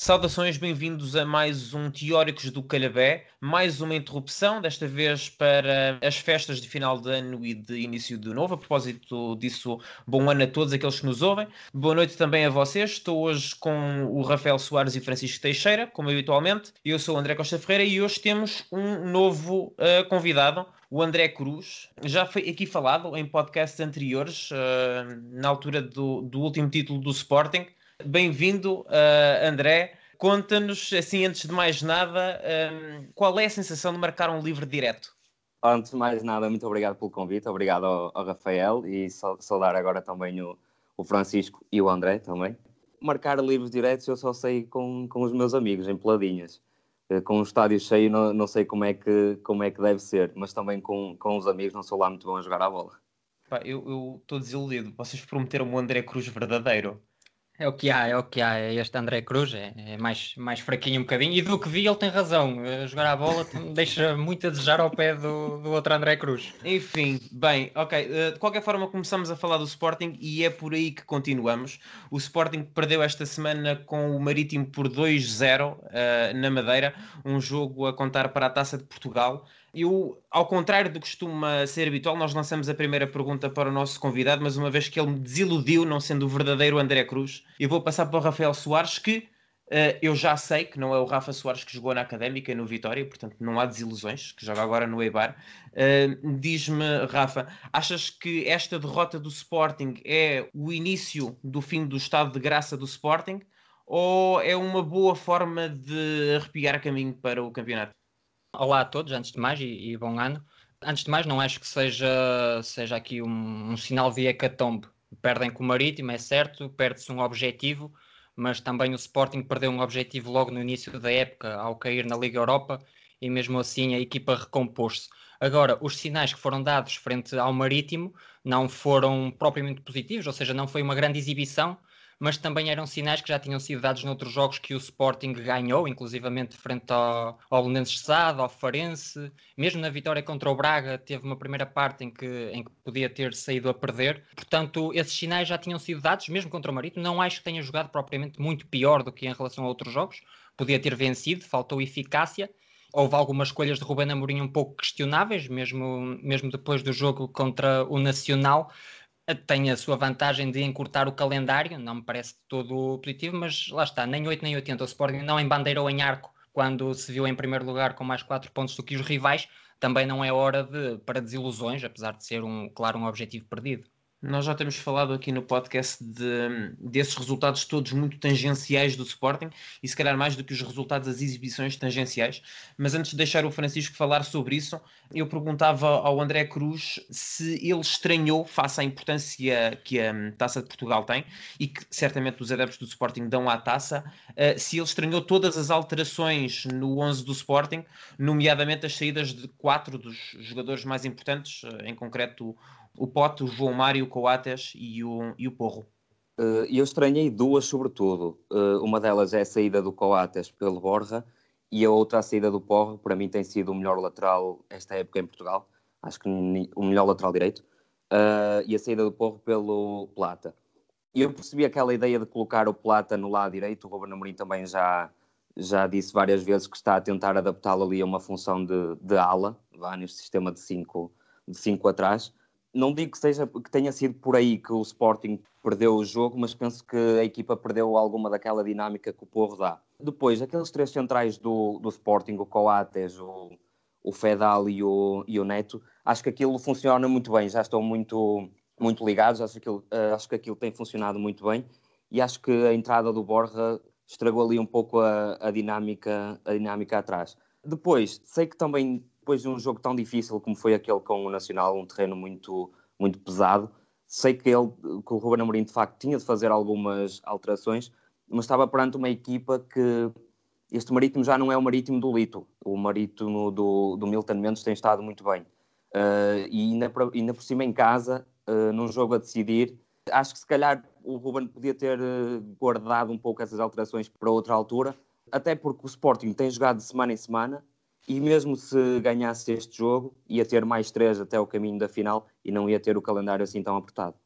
Saudações, bem-vindos a mais um Teóricos do Calhabé, mais uma interrupção, desta vez para as festas de final de ano e de início de novo. A propósito disso, bom ano a todos aqueles que nos ouvem. Boa noite também a vocês. Estou hoje com o Rafael Soares e Francisco Teixeira, como habitualmente. Eu sou o André Costa Ferreira e hoje temos um novo uh, convidado, o André Cruz. Já foi aqui falado em podcasts anteriores, uh, na altura do, do último título do Sporting. Bem-vindo, uh, André. Conta-nos, assim, antes de mais nada, um, qual é a sensação de marcar um livre direto? Antes de mais nada, muito obrigado pelo convite, obrigado ao, ao Rafael e saudar agora também o, o, Francisco e o André também. Marcar livros diretos eu só sei com, com os meus amigos, em peladinhas. Eh, com o estádio cheio não, não sei como é, que, como é que deve ser, mas também com, com os amigos não sou lá muito bom a jogar a bola. Pá, eu estou desiludido, vocês prometeram o André Cruz verdadeiro. É o que há, é o que há. Este André Cruz é, é, mais, mais fraquinho um bocadinho. E do que vi, ele tem razão. A jogar a bola deixa muito a desejar ao pé do, do outro André Cruz. Enfim, bem, ok. Uh, de qualquer forma, começamos a falar do Sporting e é por aí que continuamos. O Sporting perdeu esta semana com o Marítimo por 2-0 uh, eh, na Madeira. Um jogo a contar para a taça de Portugal. Eu, ao contrário do que costuma ser habitual, nós lançamos a primeira pergunta para o nosso convidado, mas uma vez que ele me desiludiu, não sendo o verdadeiro André Cruz, eu vou passar para o Rafael Soares, que uh, eu já sei que não é o Rafa Soares que jogou na Académica no Vitória, portanto não há desilusões, que joga agora no Eibar. Uh, Diz-me, Rafa, achas que esta derrota do Sporting é o início do fim do estado de graça do Sporting? Ou é uma boa forma de arrepiar caminho para o campeonato? Olá a todos, antes de mais, e, e, bom ano. Antes de mais, não acho que seja, seja aqui um, um sinal de hecatombe. Perdem com o Marítimo, é certo, perde-se um objetivo, mas também o Sporting perdeu um objetivo logo no início da época, ao cair na Liga Europa, e mesmo assim a equipa recompôs-se. Agora, os sinais que foram dados frente ao Marítimo não foram propriamente positivos, ou seja, não foi uma grande exibição, mas também eram sinais que já tinham sido dados noutros jogos que o Sporting ganhou, inclusivamente frente ao, ao Belenenses Sade, ao Farense, mesmo na vitória contra o Braga, teve uma primeira parte em que, em que podia ter saído a perder. Portanto, esses sinais já tinham sido dados, mesmo contra o Marítimo. Não acho que tenha jogado propriamente muito pior do que em relação a outros jogos. Podia ter vencido, faltou eficácia. Houve algumas escolhas de Ruben Amorim um pouco questionáveis, mesmo, mesmo depois do jogo contra o Nacional tem a sua vantagem de encurtar o calendário, não me parece todo positivo, mas lá está, nem 8 nem 80. O Sporting não embandeirou em arco quando se viu em primeiro lugar com mais 4 pontos do que os rivais, também não é hora de, para desilusões, apesar de ser, um, claro, um objetivo perdido. Nós já temos falado aqui no podcast de, desses resultados todos muito tangenciais do Sporting e se calhar mais do que os resultados das exibições tangenciais. Mas antes de deixar o Francisco falar sobre isso, eu perguntava ao André Cruz se ele estranhou, face à importância que a Taça de Portugal tem e que certamente os adeptos do Sporting dão à taça, uh, se ele estranhou todas as alterações no 11 do Sporting, nomeadamente as saídas de quatro dos jogadores mais importantes, uh, em concreto o Pote, o João Mário, o Coates e o, e o Porro. Uh, eu estranhei duas, sobretudo. Uh, uma delas é a saída do Coates pelo Borja e a outra a saída do Porro. Para mim tem sido o melhor lateral esta época em Portugal. Acho que o melhor lateral direito. Uh, e a saída do Porro pelo Plata. Eu percebi aquela ideia de colocar o Plata no lado direito. O Ruben Amorim também já, já disse várias vezes que está a tentar adaptá-lo ali a uma função de, de ala, vá neste sistema de 5 de cinco atrás não digo que, seja, que tenha sido por aí que o Sporting perdeu o jogo, mas penso que a equipa perdeu alguma daquela dinâmica que o Porro dá. Depois, aqueles três centrais do, do Sporting, o Coates, o, o Fedal e o, e o Neto, acho que aquilo funciona muito bem, já estão muito, muito ligados, acho que, aquilo, uh, acho que aquilo tem funcionado muito bem e acho que a entrada do Borja estragou ali um pouco a, a, dinâmica, a dinâmica atrás. Depois, sei que também depois de um jogo tão difícil como foi aquele com o Nacional, um terreno muito, muito pesado, sei que, ele, que o Ruben Amorim de facto tinha de fazer algumas alterações, mas estava perante uma equipa que este Marítimo já não é o Marítimo do Lito, o Marítimo do, do Milton Mendes tem estado muito bem. Uh, e ainda ainda por cima em casa, uh, num jogo a decidir, acho que se calhar o Ruben podia ter uh, guardado um pouco essas alterações para outra altura, até porque o Sporting tem jogado de semana em semana e mesmo se ganhasse este jogo, ia ter mais três até o caminho da final e não ia ter o calendário assim tão apertado.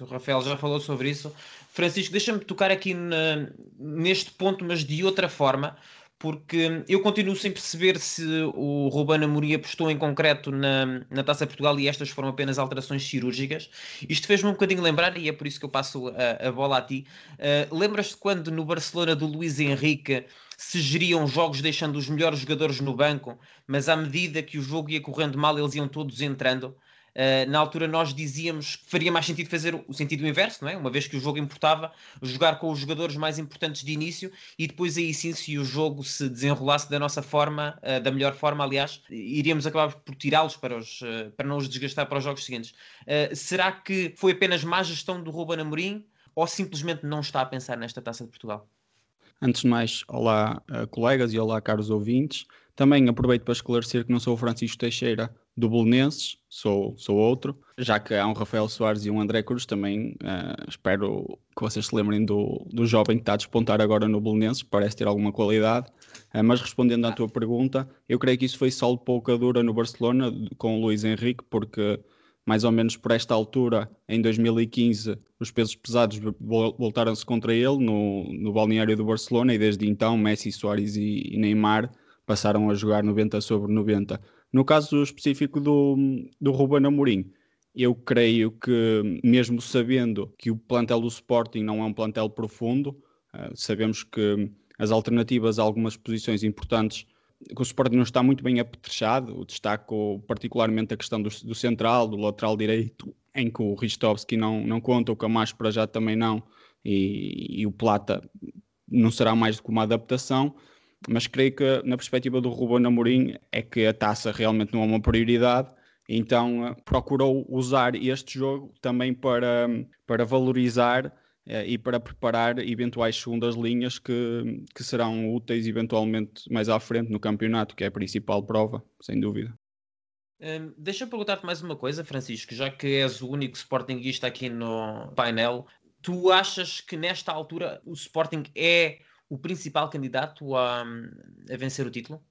O Rafael já falou sobre isso. Francisco, deixa-me tocar aqui neste ponto, mas de outra forma, porque eu continuo sem perceber se o Ruben Amorim apostou em concreto na, na Taça Portugal e estas foram apenas alterações cirúrgicas. Isto fez-me um bocadinho lembrar, e é por isso que eu passo a, a bola a ti. Uh, Lembras-te quando no Barcelona do Luís Henrique se geriam jogos deixando os melhores jogadores no banco, mas à medida que o jogo ia correndo mal, eles iam todos entrando? Uh, na altura nós dizíamos que faria mais sentido fazer o sentido inverso, não é? Uma vez que o jogo importava, jogar com os jogadores mais importantes de início e depois aí sim, se o jogo se desenrolasse da nossa forma, uh, da melhor forma, aliás, iríamos acabar por tirá-los para, os, uh, para não os desgastar para os jogos seguintes. será que foi apenas má gestão do Ruben Amorim ou simplesmente não está a pensar nesta Taça de Portugal? Antes de mais, olá colegas e olá caros ouvintes. Também aproveito para esclarecer que não sou o Francisco Teixeira do Bolonenses, sou, sou outro. Já que há um Rafael Soares e um André Cruz, também uh, espero que vocês se lembrem do, do jovem que está a despontar agora no Bolonenses, parece ter alguma qualidade. Uh, mas respondendo à tua pergunta, eu creio que isso foi só de pouca dura no Barcelona com o Luís Henrique, porque mais ou menos por esta altura, em 2015, os pesos pesados voltaram-se contra ele no, no balneário do Barcelona e desde então Messi, Soares e, e Neymar passaram a jogar 90 sobre 90. No caso específico do, do Ruben Amorim, eu creio que, mesmo sabendo que o plantel do Sporting não é um plantel profundo, uh, sabemos que as alternativas a algumas posições importantes, que o Sporting não está muito bem apetrechado, destaco particularmente a questão do, do central, do lateral direito, em que o Ristovski não, não conta, o Camacho para já também não, e, e o Plata não será mais do que uma adaptação mas creio que na perspectiva do Ruben Amorim é que a taça realmente não é uma prioridade, então uh, procurou usar este jogo também para, para valorizar uh, e para preparar eventuais segundas linhas que, que serão úteis eventualmente mais à frente no campeonato, que é a principal prova, sem dúvida. Um, deixa eu perguntar-te mais uma coisa, Francisco, já que és o único Sportingista aqui no painel, tu achas que nesta altura o Sporting é o principal candidato a, a vencer o título?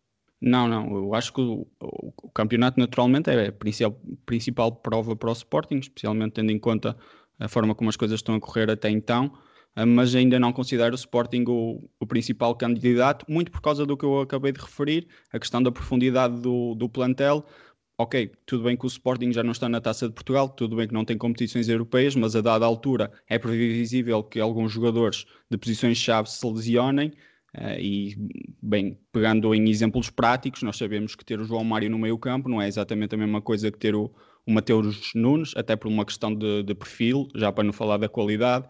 Não, não. Eu acho que o, o, o campeonato naturalmente é a principal, principal prova para o Sporting, especialmente tendo em conta a forma como as coisas estão a correr até então, ah, mas ainda não considero o Sporting o, o, principal candidato, muito por causa do que eu acabei de referir, a questão da profundidade do, do plantel, ok, tudo bem que o Sporting já não está na Taça de Portugal, tudo bem que não tem competições europeias, mas a dada altura é previsível que alguns jogadores de posições-chave se lesionem. Uh, e, bem, pegando em exemplos práticos, nós sabemos que ter o João Mário no meio campo não é exatamente a mesma coisa que ter o, o Mateus Nunes, até por uma questão de, de, perfil, já para não falar da qualidade.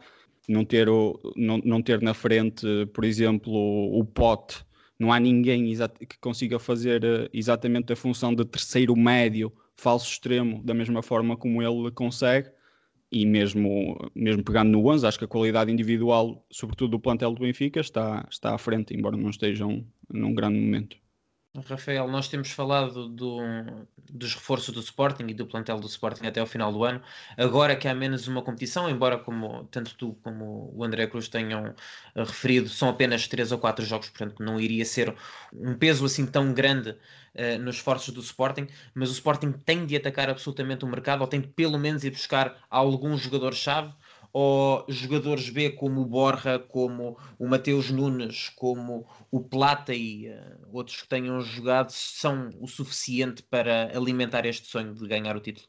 Não ter, o, não, não ter na frente, por exemplo, o, o Pote não há ninguém que consiga fazer uh, exatamente a função de terceiro médio, falso extremo, da mesma forma como ele consegue. E mesmo, mesmo pegando no 11, acho que a qualidade individual, sobretudo do plantel do Benfica, está, está à frente, embora não estejam num grande momento. Rafael, nós temos falado do, dos reforços do Sporting e do plantel do Sporting até ao final do ano. Agora que há menos uma competição, embora como tanto tu como o André Cruz tenham eh, referido, são apenas 3 ou 4 jogos, portanto não iria ser um peso assim tão grande uh, nos esforços do Sporting, mas o Sporting tem de atacar absolutamente o mercado, ou tem de pelo menos ir buscar algum jogador-chave ou jogadores B como o Borja, como o Mateus Nunes, como o Plata e uh, outros que tenham jogado são o suficiente para alimentar este sonho de ganhar o título?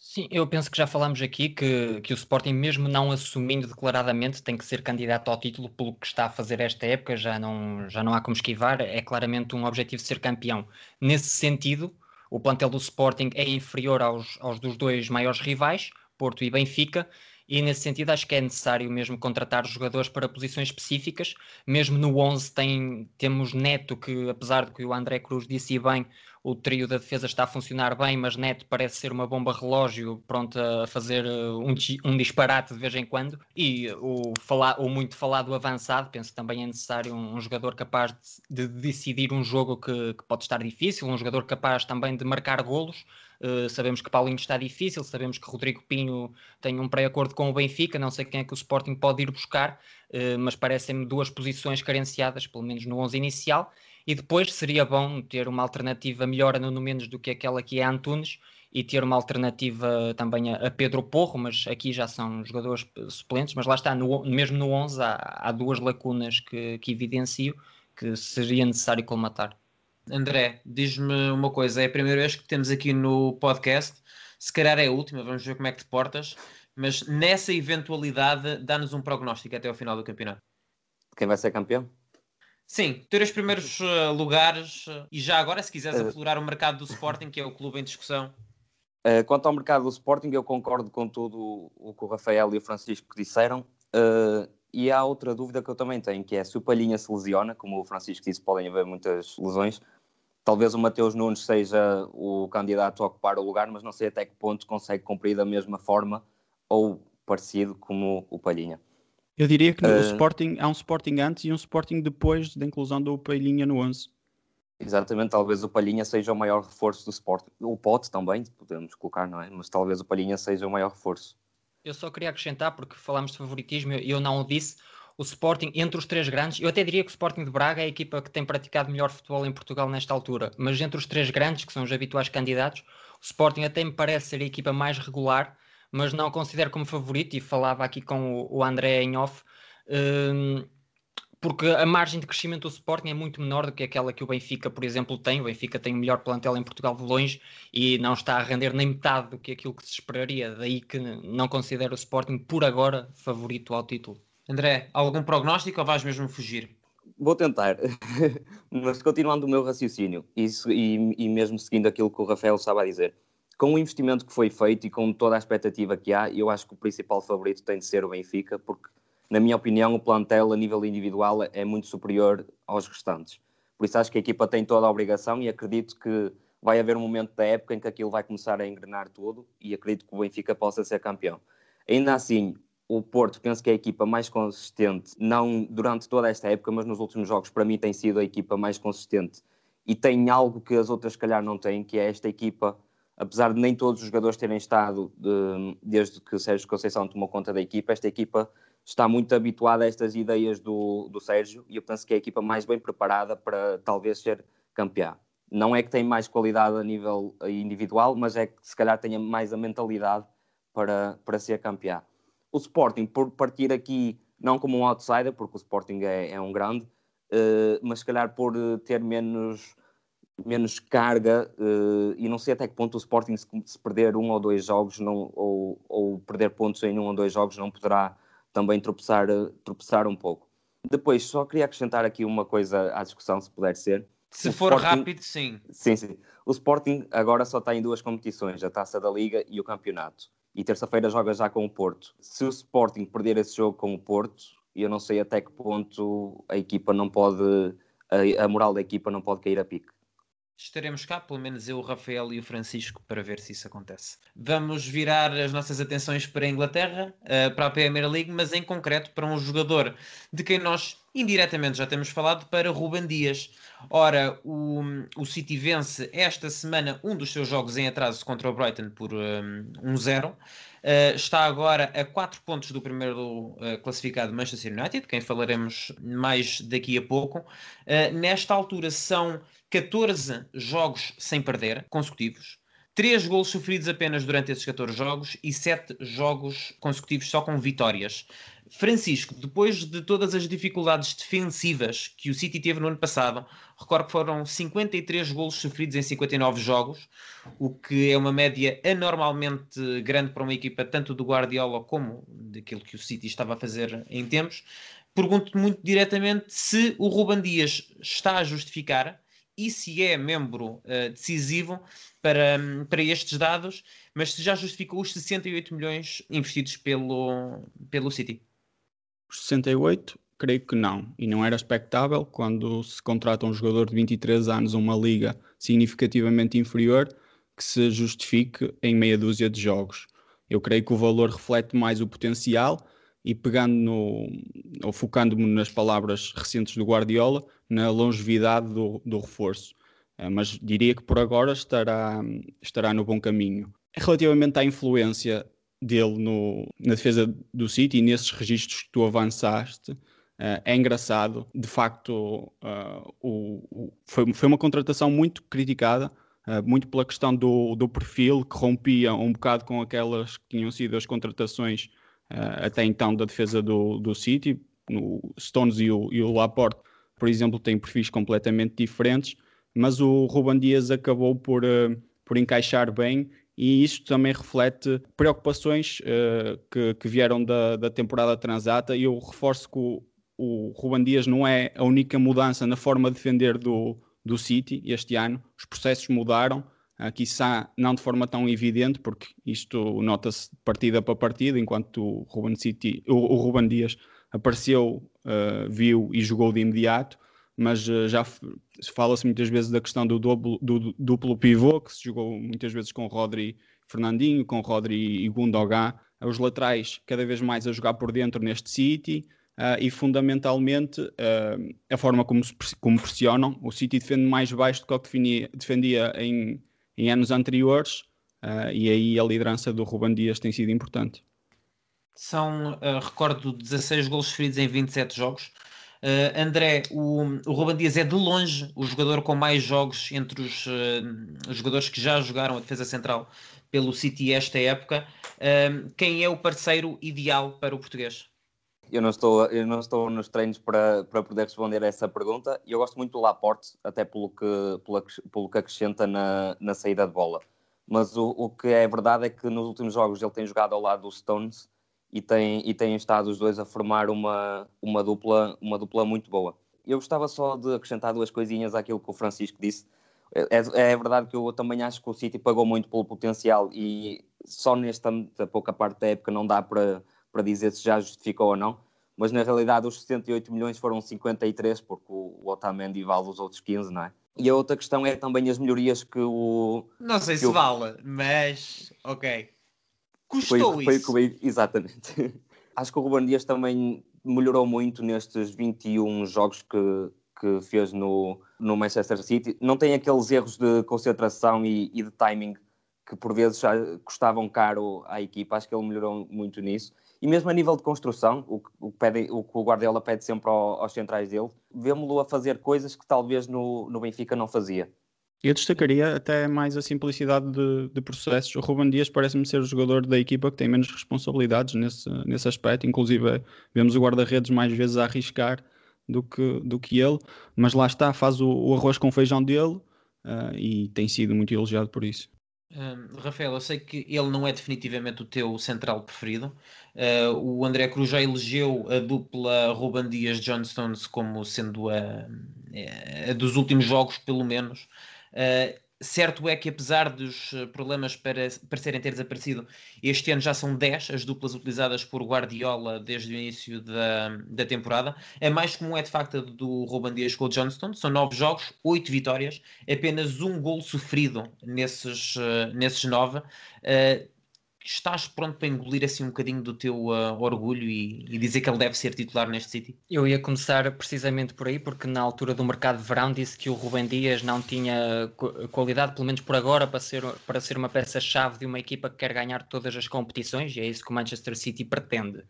Sim, eu penso que já falámos aqui que, que o Sporting, mesmo não assumindo declaradamente, tem que ser candidato ao título pelo que está a fazer esta época, já não, já não há como esquivar, é claramente um objetivo ser campeão. Nesse sentido, o plantel do Sporting é inferior aos, aos dos dois maiores rivais, Porto e Benfica, e nesse sentido acho que é necessário mesmo contratar jogadores para posições específicas. Mesmo no 11 tem, temos Neto, que apesar de que o André Cruz disse bem, o trio da defesa está a funcionar bem, mas Neto parece ser uma bomba relógio pronto a fazer uh, um, um disparate de vez em quando. E o, falar, o muito falado avançado, penso que também é necessário um, um jogador capaz de, de, decidir um jogo que, que pode estar difícil, um jogador capaz também de marcar golos. Uh, sabemos que Paulinho está difícil, sabemos que Rodrigo Pinho tem um pré-acordo com o Benfica, não sei quem é que o Sporting pode ir buscar, uh, mas parecem-me duas posições carenciadas, pelo menos no 11 inicial. E depois seria bom ter uma alternativa melhor a Nuno do que aquela que é Antunes, e ter uma alternativa também a, Pedro Porro, mas aqui já são jogadores suplentes, mas lá está, no, mesmo no 11 há, há duas lacunas que, que evidencio que seria necessário colmatar. André, diz-me uma coisa, é a primeira vez que temos aqui no podcast, se calhar é a última, vamos ver como é que te portas, mas nessa eventualidade dá-nos um prognóstico até ao final do campeonato. Quem vai ser campeão? Sim, ter os primeiros uh, lugares uh, e já agora, se quiseres uh, aflorar o mercado do Sporting, que é o clube em discussão. quanto ao mercado do Sporting, eu concordo com tudo o que o Rafael e o Francisco disseram. E há outra dúvida que eu também tenho, que é se o Palhinha se lesiona, como o Francisco disse, podem haver muitas lesões. Talvez o Mateus Nunes seja o candidato a ocupar o lugar, mas não sei até que ponto consegue cumprir da mesma forma ou parecido como o Palhinha. Eu diria que uh, Sporting há um Sporting antes e um Sporting depois da inclusão do Palhinha no 11. Exatamente, talvez o Palhinha seja o maior reforço do Sporting. O Pote também, podemos colocar, não é? Mas talvez o Palhinha seja o maior reforço. Eu só queria acrescentar, porque falámos de favoritismo e eu não o disse, o Sporting, entre os três grandes, eu até diria que o Sporting de Braga é a equipa que tem praticado melhor futebol em Portugal nesta altura, mas entre os três grandes, que são os habituais candidatos, o Sporting até me parece ser a equipa mais regular mas não considero como favorito, e falava aqui com o, André em off, um, porque a margem de crescimento do Sporting é muito menor do que aquela que o Benfica, por exemplo, tem. O Benfica tem o melhor plantel em Portugal de longe e não está a render nem metade do que aquilo que se esperaria. Daí que não considero o Sporting, por agora, favorito ao título. André, algum prognóstico ou vais mesmo fugir? Vou tentar, mas continuando o meu raciocínio e, e, e mesmo seguindo aquilo que o Rafael estava a dizer, com o investimento que foi feito e com toda a expectativa que há, eu acho que o principal favorito tem de ser o Benfica, porque, na minha opinião, o plantel a nível individual é muito superior aos restantes. Por isso acho que a equipa tem toda a obrigação e acredito que vai haver um momento da época em que aquilo vai começar a engrenar tudo e acredito que o Benfica possa ser campeão. Ainda assim, o Porto penso que é a equipa mais consistente, não durante toda esta época, mas nos últimos jogos para mim tem sido a equipa mais consistente e tem algo que as outras se calhar não têm, que é esta equipa apesar de nem todos os jogadores terem estado de, desde que Sérgio Conceição tomou conta da equipa, esta equipa está muito habituada a estas ideias do, do Sérgio e eu penso que é a equipa mais bem preparada para talvez ser campeã. Não é que tem mais qualidade a nível individual, mas é que se calhar tenha mais a mentalidade para, para ser campeã. O Sporting, por partir aqui não como um outsider, porque o Sporting é, é um grande, uh, mas se calhar por ter menos menos carga uh, e não sei até que ponto o Sporting se, se perder um ou dois jogos não, ou, ou, perder pontos em um ou dois jogos não poderá também tropeçar, tropeçar um pouco. Depois, só queria acrescentar aqui uma coisa à discussão, se puder ser. Se o for Sporting, rápido, sim. Sim, sim. O Sporting agora só está em duas competições, a Taça da Liga e o Campeonato. E terça-feira joga já com o Porto. Se o Sporting perder esse jogo com o Porto, eu não sei até que ponto a equipa não pode, a, a moral da equipa não pode cair a pique estaremos cá, pelo menos eu, o Rafael e o Francisco, para ver se isso acontece. Vamos virar as nossas atenções para a Inglaterra, uh, para a Premier League, mas em concreto para um jogador de quem nós indiretamente já temos falado, para Ruben Dias. Ora, o, o City vence esta semana um dos seus jogos em atraso contra o Brighton por um, 1-0. Uh, está agora a 4 pontos do primeiro uh, classificado Manchester United, quem falaremos mais daqui a pouco. Uh, nesta altura são 14 jogos sem perder, consecutivos. 3 gols sofridos apenas durante esses 14 jogos e 7 jogos consecutivos só com vitórias. Francisco, depois de todas as dificuldades defensivas que o City teve no ano passado, recordo que foram 53 golos sofridos em 59 jogos, o que é uma média anormalmente grande para uma equipa tanto do Guardiola como daquilo que o City estava a fazer em tempos. Pergunto-te muito diretamente se o Ruban Dias está a justificar e se é membro uh, decisivo para, para estes dados, mas se já justificou os 68 milhões investidos pelo, pelo City. Os 68, creio que não. E não era expectável quando se contrata um jogador de 23 anos a uma liga significativamente inferior que se justifique em meia dúzia de jogos. Eu creio que o valor reflete mais o potencial e pegando no, ou focando-me nas palavras recentes do Guardiola, na longevidade do, do reforço. Uh, mas diria que por agora estará, estará no bom caminho. Relativamente à influência dele no, na defesa do City e nesses registros que tu avançaste, uh, é engraçado. De facto, uh, o, o, foi, foi uma contratação muito criticada uh, muito pela questão do, do perfil, que rompia um bocado com aquelas que tinham sido as contratações até então da defesa do, do City. No Stones e o, e o Laporte, por exemplo, têm perfis completamente diferentes, mas o Ruban Dias acabou por, por encaixar bem e isto também reflete preocupações uh, que, que, vieram da, da, temporada transata. E eu reforço que o, o Ruban Dias não é a única mudança na forma de defender do, do City este ano. Os processos mudaram, aqui não de forma tão evidente, porque isto nota-se partida para partida, enquanto o Ruben, City, o, o Ruben Dias apareceu, uh, viu e jogou de imediato, mas uh, já fala-se muitas vezes da questão do duplo, do duplo pivô, que se jogou muitas vezes com Rodri Fernandinho, com Rodri e Gundogan, os laterais cada vez mais a jogar por dentro neste City, Uh, e fundamentalmente uh, a forma como, se, como pressionam. O City defende mais baixo do que o que defendia, defendia em, em, anos anteriores uh, e aí a liderança do Ruben Dias tem sido importante. São, recordo, 16 gols feridos em 27 jogos. André, o, o Ruben Dias é de longe o jogador com mais jogos entre os, os jogadores que já jogaram a defesa central pelo City esta época. quem é o parceiro ideal para o português? eu não estou, eu não estou nos treinos para, para poder responder a essa pergunta. Eu gosto muito do Laporte, até pelo que, pelo, pelo que acrescenta na, na saída de bola. Mas o, o que é verdade é que nos últimos jogos ele tem jogado ao lado do Stones e tem, e tem estado os dois a formar uma, uma, dupla, uma dupla muito boa. Eu gostava só de acrescentar duas coisinhas àquilo que o Francisco disse. É, é verdade que eu também acho que o City pagou muito pelo potencial e só nesta pouca parte da época não dá para para dizer se já justificou ou não, mas na realidade os 68 milhões foram 53, porque o, o Otamendi vale os outros 15, não é? E a outra questão é também as melhorias que o. Não sei se o... vale, mas ok. Custou foi, isso. Foi, exatamente. Acho que o Ruben Dias também melhorou muito nestes 21 jogos que, que fez no, no Manchester City. Não tem aqueles erros de concentração e, e de timing que por vezes já custavam caro à equipa. Acho que ele melhorou muito nisso. E mesmo a nível de construção, o que o, pede, o, que o Guardiola pede sempre ao, aos centrais dele, vemos-lo a fazer coisas que talvez no, no Benfica não fazia. Eu destacaria até mais a simplicidade de, de processos. O Ruben Dias parece-me ser o jogador da equipa que tem menos responsabilidades nesse, nesse aspecto. Inclusive, vemos o guarda-redes mais vezes a arriscar do que, do que ele. Mas lá está, faz o, o arroz com feijão dele uh, e tem sido muito elogiado por isso. Rafael, eu sei que ele não é definitivamente o teu central preferido. Uh, o André Cruz já elegeu a dupla Ruban Dias John Stones como sendo a, a, dos últimos jogos, pelo menos. Uh, Certo é que, apesar dos eh, problemas para, parecerem ter desaparecido, este ano já são 10 as duplas utilizadas por Guardiola desde o início da, da temporada. É mais comum é de facto a do Ruben Dias com o Johnston. São 9 jogos, 8 vitórias, apenas um gol sofrido nesses, uh, nesses 9. Uh, estás pronto para engolir assim um bocadinho do teu uh, orgulho e, e, dizer que ele deve ser titular neste City? Eu ia começar precisamente por aí, porque na altura do mercado de verão disse que o Rubem Dias não tinha qualidade, pelo menos por agora, para ser, para ser uma peça-chave de uma equipa que quer ganhar todas as competições, e é isso que o Manchester City pretende.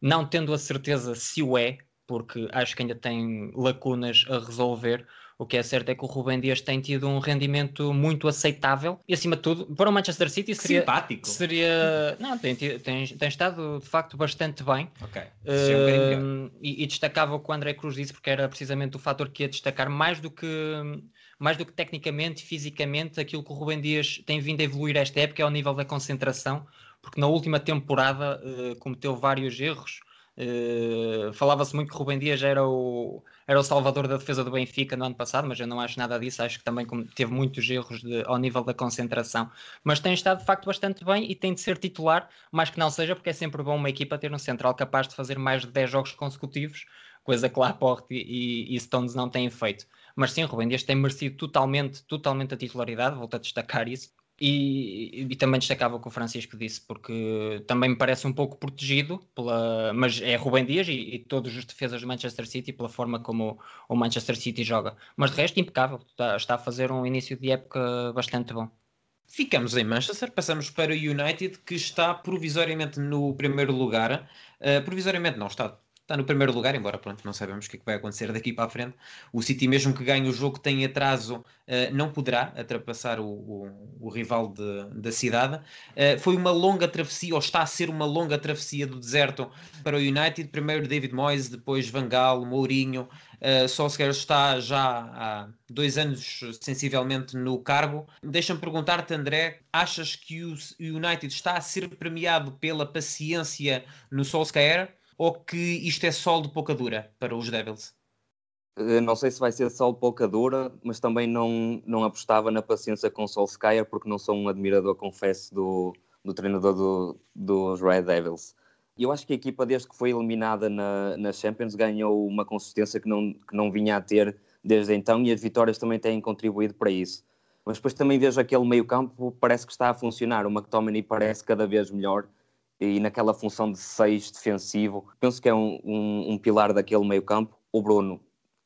Não tendo a certeza se o é, porque acho que ainda tem lacunas a resolver, o que é certo é que o Rubem Dias tem tido um rendimento muito aceitável e, acima de tudo, para o Manchester City seria. Simpático. Seria. Não, tem, tem, tem estado de facto bastante bem. Ok. Uh, e, e, destacava o que o André Cruz disse, porque era precisamente o fator que ia destacar mais do que. Mais do que tecnicamente, fisicamente, aquilo que o Rubem Dias tem vindo a evoluir esta época é ao nível da concentração, porque na última temporada uh, cometeu vários erros, Uh, Falava-se muito que Rubem Dias era o, era o salvador da defesa do Benfica no ano passado, mas eu não acho nada disso. Acho que também teve muitos erros de, ao nível da concentração. Mas tem estado de facto bastante bem e tem de ser titular, mais que não seja, porque é sempre bom uma equipa ter um central capaz de fazer mais de 10 jogos consecutivos, coisa que Laporte e, e Stones não têm feito. Mas sim, Rubem Dias tem merecido totalmente, totalmente a titularidade, volto a destacar isso. E, e, também destacava o que o Francisco disse, porque também me parece um pouco protegido, pela, mas é Rubem Dias e, e todos os defesas do Manchester City pela forma como o, o Manchester City joga. Mas de resto, impecável, está, está, a fazer um início de época bastante bom. Ficamos em Manchester, passamos para o United, que está provisoriamente no primeiro lugar. Uh, provisoriamente não, está está no primeiro lugar, embora pronto, não sabemos o que, é que vai acontecer daqui para a frente. O City, mesmo que ganhe o jogo, tem atraso, uh, não poderá ultrapassar o, o, o rival de, da cidade. Uh, foi uma longa travessia, ou está a ser uma longa travessia do deserto para o United. Primeiro David Moyes, depois Van Gaal, Mourinho. Uh, Solskjaer está já há dois anos sensivelmente no cargo. Deixa-me perguntar-te, André, achas que o United está a ser premiado pela paciência no Solskjaer? Ou que isto é sol de pouca dura para os Devils? Eh, não sei se vai ser sol de pouca dura, mas também não, não apostava na paciência com o Solskjaer, porque não sou um admirador, confesso, do, do treinador do, dos Red Devils. Eu acho que a equipa, desde que foi eliminada na, na Champions, ganhou uma consistência que não, que não vinha a ter desde então e as vitórias também têm contribuído para isso. Mas depois também vejo aquele meio-campo, parece que está a funcionar. O McTominay parece cada vez melhor e naquela função de seis defensivo, penso que é um, um, um pilar daquele meio campo. O Bruno,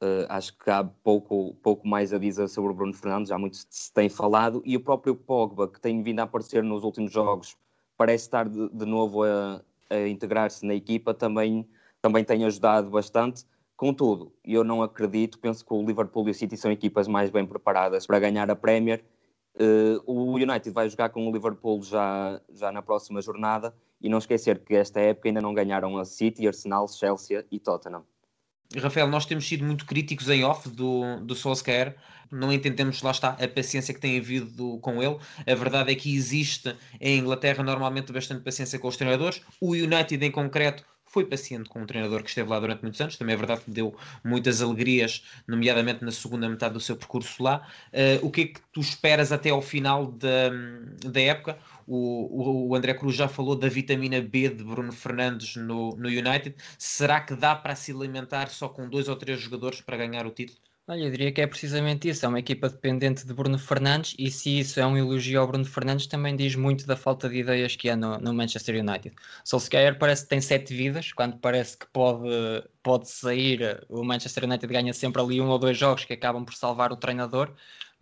uh, acho que há pouco, pouco mais a dizer sobre o Bruno Fernandes, já muito se tem falado, e o próprio Pogba, que tem vindo a aparecer nos últimos jogos, parece estar de, de novo a, a integrar-se na equipa, também, também tem ajudado bastante. Contudo, eu não acredito, penso que o Liverpool e o City são equipas mais bem preparadas para ganhar a Premier. Uh, o United vai jogar com o Liverpool já, já na próxima jornada e não esquecer que esta época ainda não ganharam a City, Arsenal, Chelsea e Tottenham. Rafael, nós temos sido muito críticos em off do, do Solskjaer, não entendemos, lá está, a paciência que tem havido com ele. A verdade é que existe em Inglaterra normalmente bastante paciência com os treinadores. O United, em concreto, foi paciente com um treinador que esteve lá durante muitos anos, também é verdade que deu muitas alegrias, nomeadamente na segunda metade do seu percurso lá. Uh, o que é que tu esperas até ao final da, da época? O, o, André Cruz já falou da vitamina B de Bruno Fernandes no, no United. Será que dá para se alimentar só com dois ou três jogadores para ganhar o título? Olha, eu diria que é precisamente isso, é uma equipa dependente de Bruno Fernandes e se isso é um elogio ao Bruno Fernandes também diz muito da falta de ideias que há no, no Manchester United. Solskjaer parece que tem sete vidas, quando parece que pode, pode sair, o Manchester United ganha sempre ali um ou dois jogos que acabam por salvar o treinador,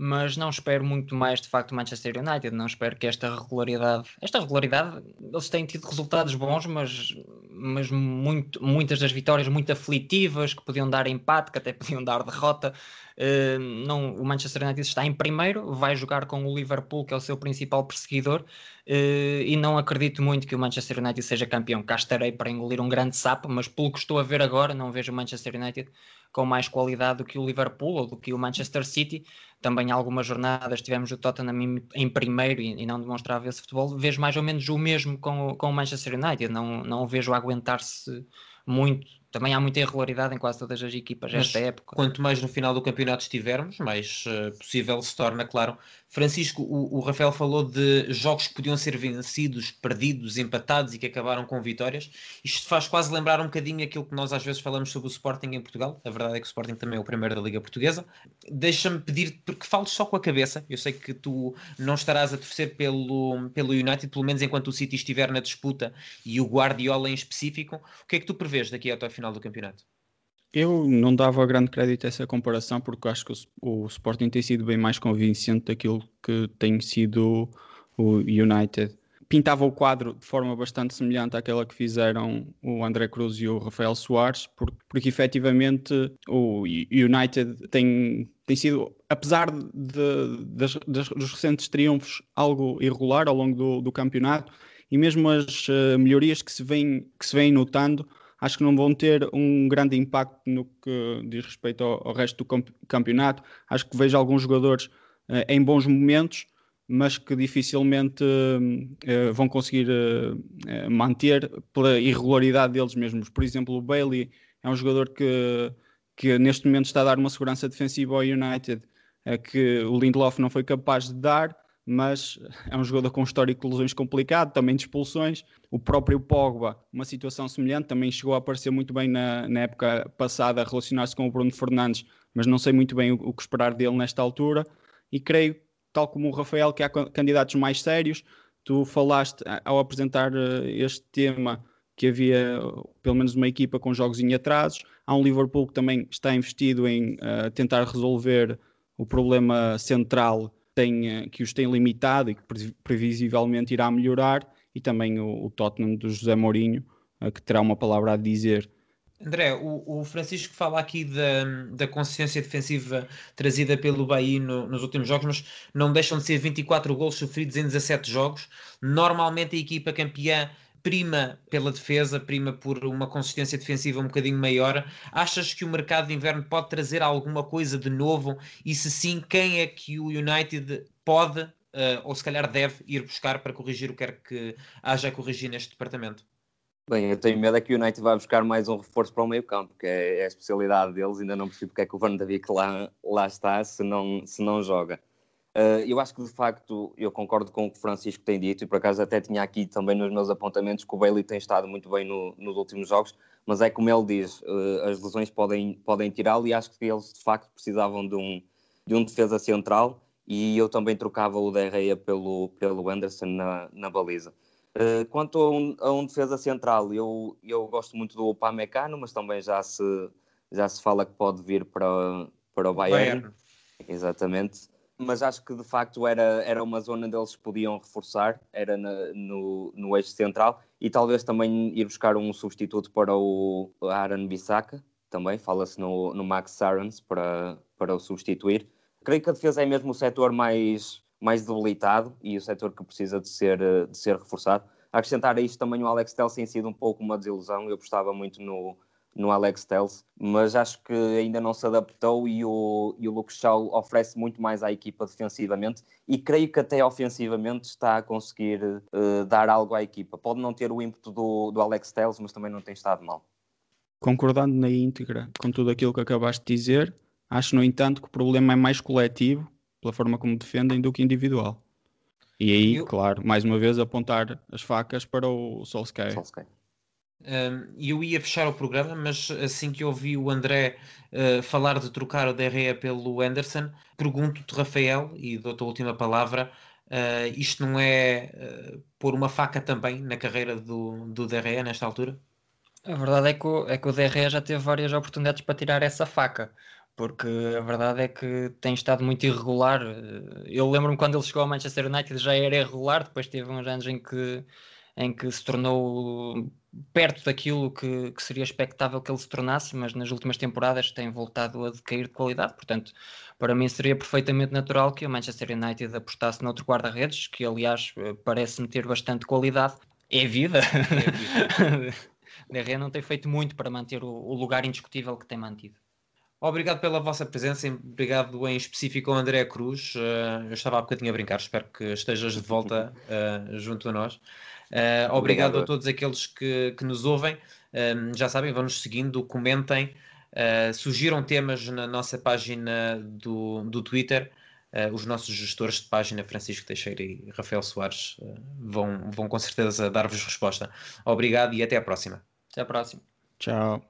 mas não espero muito mais de facto Manchester United, não espero que esta regularidade, esta regularidade, eles têm tido resultados bons, mas, mas muito, muitas das vitórias muito aflitivas, que podiam dar empate, que até podiam dar derrota, uh, não, o Manchester United está em primeiro, vai jogar com o Liverpool, que é o seu principal perseguidor, uh, e não acredito muito que o Manchester United seja campeão, cá estarei para engolir um grande sapo, mas pelo que estou a ver agora, não vejo o Manchester United com mais qualidade do que o Liverpool ou do que o Manchester City. Também algumas jornadas tivemos o Tottenham em primeiro e, e não demonstrava esse futebol. Vejo mais ou menos o mesmo com, com o Manchester United. Não, não o vejo aguentar-se muito também há muita irregularidade em quase todas as equipas nesta época. Quanto mais no final do campeonato estivermos, mais uh, possível se torna, claro. Francisco, o, o, Rafael falou de jogos que podiam ser vencidos, perdidos, empatados e que acabaram com vitórias. Isto faz quase lembrar um bocadinho aquilo que nós às vezes falamos sobre o Sporting em Portugal. A verdade é que o Sporting também é o primeiro da Liga Portuguesa. Deixa-me pedir que fales só com a cabeça. Eu sei que tu não estarás a torcer pelo, pelo United, pelo menos enquanto o City estiver na disputa e o Guardiola em específico. O que é que tu prevês daqui até ao final do campeonato? Eu não dava grande crédito a essa comparação porque acho que o, o, Sporting tem sido bem mais convincente daquilo que tem sido o United. Pintava o quadro de forma bastante semelhante àquela que fizeram o André Cruz e o Rafael Soares, porque, porque efetivamente o United tem, tem sido, apesar de, das, das, dos recentes triunfos, algo irregular ao longo do, do campeonato e mesmo as uh, melhorias que se vêm que se vêm notando acho que não vão ter um grande impacto no que diz respeito ao, ao resto do campeonato. Acho que vejo alguns jogadores uh, em bons momentos, mas que dificilmente uh, vão conseguir uh, manter pela irregularidade deles mesmos. Por exemplo, o Bailey é um jogador que, que neste momento está a dar uma segurança defensiva ao United que o Lindelof não foi capaz de dar mas é um jogador com histórico de lesões complicado, também de expulsões. O próprio Pogba, uma situação semelhante, também chegou a aparecer muito bem na, na época passada, relacionar-se com o Bruno Fernandes, mas não sei muito bem o, o, que esperar dele nesta altura. E creio, tal como o Rafael, que há candidatos mais sérios. Tu falaste, ao apresentar eh, este tema, que havia pelo menos uma equipa com jogos em atrasos. Há um Liverpool que também está investido em uh, tentar resolver o problema central tem, que os tem limitado e que previsivelmente irá melhorar, e também o, o Tottenham do José Mourinho, que terá uma palavra a dizer André, o, o, Francisco fala aqui da, da consciência defensiva trazida pelo Bahia no, nos últimos jogos, mas não deixam de ser 24 gols sofridos em 17 jogos. Normalmente a equipa campeã prima pela defesa, prima por uma consistência defensiva um bocadinho maior. Achas que o mercado de inverno pode trazer alguma coisa de novo? E se sim, quem é que o United pode, uh, ou se calhar deve, ir buscar para corrigir o que quer que haja a corrigir neste departamento? Bem, eu tenho medo é que o United vai buscar mais um reforço para o meio campo, que é, é a especialidade deles, ainda não percebo porque é que o Van David lá, lá está se não, se não joga. Uh, eu acho que de facto eu concordo com o que o Francisco tem dito e por acaso até tinha aqui também nos meus apontamentos que o Bailey tem estado muito bem no, nos últimos jogos, mas é como ele diz, uh, as lesões podem, podem tirá-lo e acho que eles de facto precisavam de um, de um defesa central e eu também trocava o Derreia pelo, pelo Anderson na, na baliza. Eh, quanto a um, a um, defesa central, eu, eu gosto muito do Upamecano, mas também já se, já se fala que pode vir para, para o Bayern. Bayern. Exatamente. Mas acho que de facto era, era uma zona onde eles podiam reforçar, era na, no, no eixo central, e talvez também ir buscar um substituto para o Aaron Bissaka, também fala-se no, no Max Sarens para, para o substituir. Creio que a defesa é mesmo o setor mais, mais debilitado e o setor que precisa de ser, de ser reforçado. Acrescentar a isto também o Alex Telles tem sido um pouco uma desilusão, eu gostava muito no, no Alex Telles, mas acho que ainda não se adaptou e o, e o Lucas Shaw oferece muito mais à equipa defensivamente e creio que até ofensivamente está a conseguir uh, dar algo à equipa. Pode não ter o ímpeto do, do Alex Telles, mas também não tem estado mal. Concordando na íntegra com tudo aquilo que acabaste de dizer, acho, no entanto, que o problema é mais coletivo pela forma como defendem do que individual. E aí, eu... claro, mais uma vez apontar as facas para o Solskjaer. Solskjaer. Um, eu ia fechar o programa, mas assim que ouvi o André uh, falar de trocar o DRE pelo Anderson, pergunto-te, Rafael, e dou-te a última palavra: uh, isto não é uh, pôr uma faca também na carreira do, do DRE nesta altura? A verdade é que, o, é que o DRE já teve várias oportunidades para tirar essa faca porque a verdade é que tem estado muito irregular. Eu lembro-me quando ele chegou ao Manchester United já era irregular, depois teve uns anos em que, em que se tornou perto daquilo que, que seria expectável que ele se tornasse, mas nas últimas temporadas tem voltado a decair de qualidade. Portanto, para mim seria perfeitamente natural que o Manchester United apostasse noutro guarda-redes, que aliás parece-me ter bastante qualidade. É vida. É vida. Não tem feito muito para manter o, o lugar indiscutível que tem mantido. Obrigado pela vossa presença, obrigado em específico ao André Cruz. Uh, eu estava há bocadinho a brincar, espero que estejas de volta uh, junto a nós. Uh, obrigado, obrigado, a todos aqueles que, que nos ouvem. já sabem, vão-nos seguindo, comentem, sugiram temas na nossa página do, do Twitter. os nossos gestores de página, Francisco Teixeira e Rafael Soares, vão, vão com certeza dar-vos resposta. Obrigado e até à próxima. Até à próxima. Tchau.